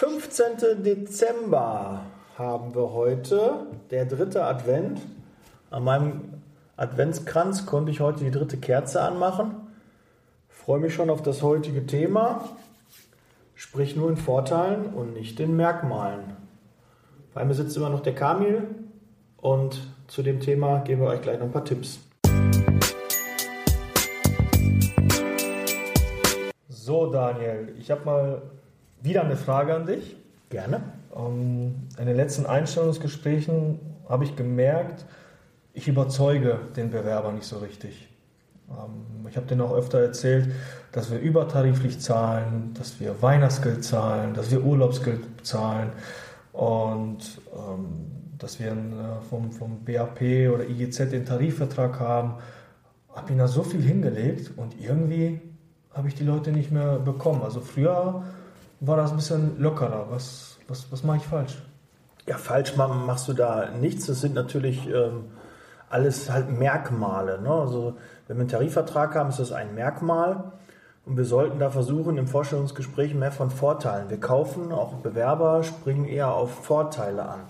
15. Dezember haben wir heute, der dritte Advent. An meinem Adventskranz konnte ich heute die dritte Kerze anmachen. Freue mich schon auf das heutige Thema. Sprich nur in Vorteilen und nicht in Merkmalen. Bei mir sitzt immer noch der Kamil und zu dem Thema geben wir euch gleich noch ein paar Tipps. So, Daniel, ich habe mal wieder eine Frage an dich. Gerne. Ähm, in den letzten Einstellungsgesprächen habe ich gemerkt, ich überzeuge den Bewerber nicht so richtig. Ähm, ich habe denen auch öfter erzählt, dass wir übertariflich zahlen, dass wir Weihnachtsgeld zahlen, dass wir Urlaubsgeld zahlen und ähm, dass wir äh, vom, vom BAP oder IGZ den Tarifvertrag haben. Habe ihnen da so viel hingelegt und irgendwie habe ich die Leute nicht mehr bekommen. Also früher war das ein bisschen lockerer. Was, was, was mache ich falsch? Ja, falsch machst du da nichts. Das sind natürlich ähm, alles halt Merkmale. Ne? Also wenn wir einen Tarifvertrag haben, ist das ein Merkmal. Und wir sollten da versuchen, im Vorstellungsgespräch mehr von Vorteilen. Wir kaufen, auch Bewerber springen eher auf Vorteile an.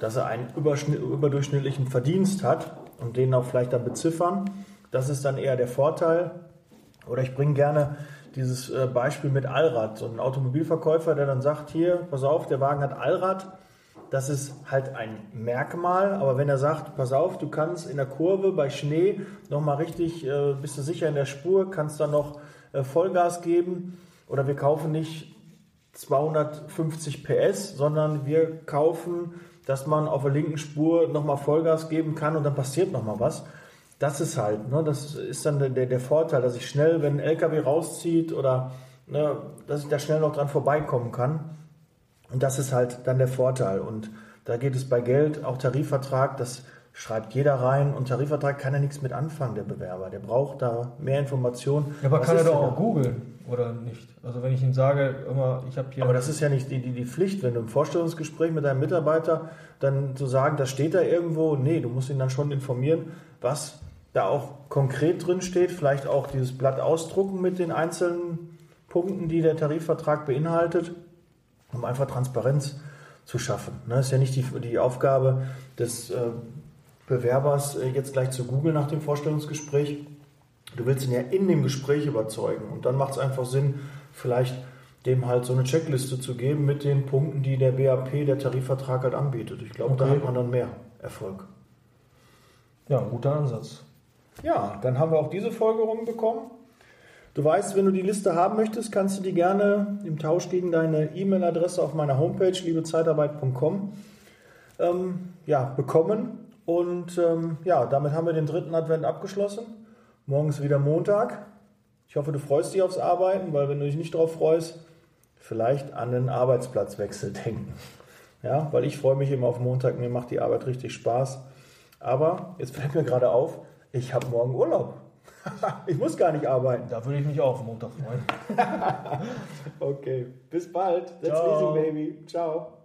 Dass er einen überdurchschnittlichen Verdienst hat und den auch vielleicht dann beziffern. Das ist dann eher der Vorteil. Oder ich bringe gerne dieses äh, Beispiel mit Allrad. So ein Automobilverkäufer, der dann sagt, hier, pass auf, der Wagen hat Allrad. Das ist halt ein Merkmal, aber wenn er sagt, pass auf, du kannst in der Kurve bei Schnee nochmal richtig, äh, bist du sicher in der Spur, kannst dann noch äh, Vollgas geben oder wir kaufen nicht 250 PS, sondern wir kaufen, dass man auf der linken Spur nochmal Vollgas geben kann und dann passiert nochmal was das ist halt, ne, das ist dann der, der Vorteil, dass ich schnell, wenn ein LKW rauszieht oder ne, dass ich da schnell noch dran vorbeikommen kann. Und das ist halt dann der Vorteil. Und da geht es bei Geld, auch Tarifvertrag, das schreibt jeder rein und Tarifvertrag kann er nichts mit anfangen, der Bewerber. Der braucht da mehr Informationen. Ja, aber Was kann er doch auch googeln oder nicht? Also wenn ich ihm sage, immer, ich habe hier. Aber das ist ja nicht die, die, die Pflicht, wenn du im Vorstellungsgespräch mit deinem Mitarbeiter dann zu sagen, das steht da irgendwo, nee, du musst ihn dann schon informieren, was da auch konkret drin steht, vielleicht auch dieses Blatt ausdrucken mit den einzelnen Punkten, die der Tarifvertrag beinhaltet, um einfach Transparenz zu schaffen. Das ne, ist ja nicht die, die Aufgabe des äh, Bewerbers, äh, jetzt gleich zu googeln nach dem Vorstellungsgespräch. Du willst ihn ja in dem Gespräch überzeugen. Und dann macht es einfach Sinn, vielleicht dem halt so eine Checkliste zu geben mit den Punkten, die der BAP, der Tarifvertrag halt anbietet. Ich glaube, okay. da hat man dann mehr Erfolg. Ja, ein guter Ansatz. Ja, dann haben wir auch diese Folgerung bekommen. Du weißt, wenn du die Liste haben möchtest, kannst du die gerne im Tausch gegen deine E-Mail-Adresse auf meiner Homepage liebezeitarbeit.com ähm, ja, bekommen. Und ähm, ja, damit haben wir den dritten Advent abgeschlossen. Morgen ist wieder Montag. Ich hoffe, du freust dich aufs Arbeiten, weil wenn du dich nicht darauf freust, vielleicht an den Arbeitsplatzwechsel denken. Ja, weil ich freue mich immer auf Montag, mir macht die Arbeit richtig Spaß. Aber jetzt fällt mir gerade auf, ich habe morgen Urlaub. ich muss gar nicht arbeiten. Da würde ich mich auch auf Montag freuen. okay, bis bald. That's Ciao. easy, baby. Ciao.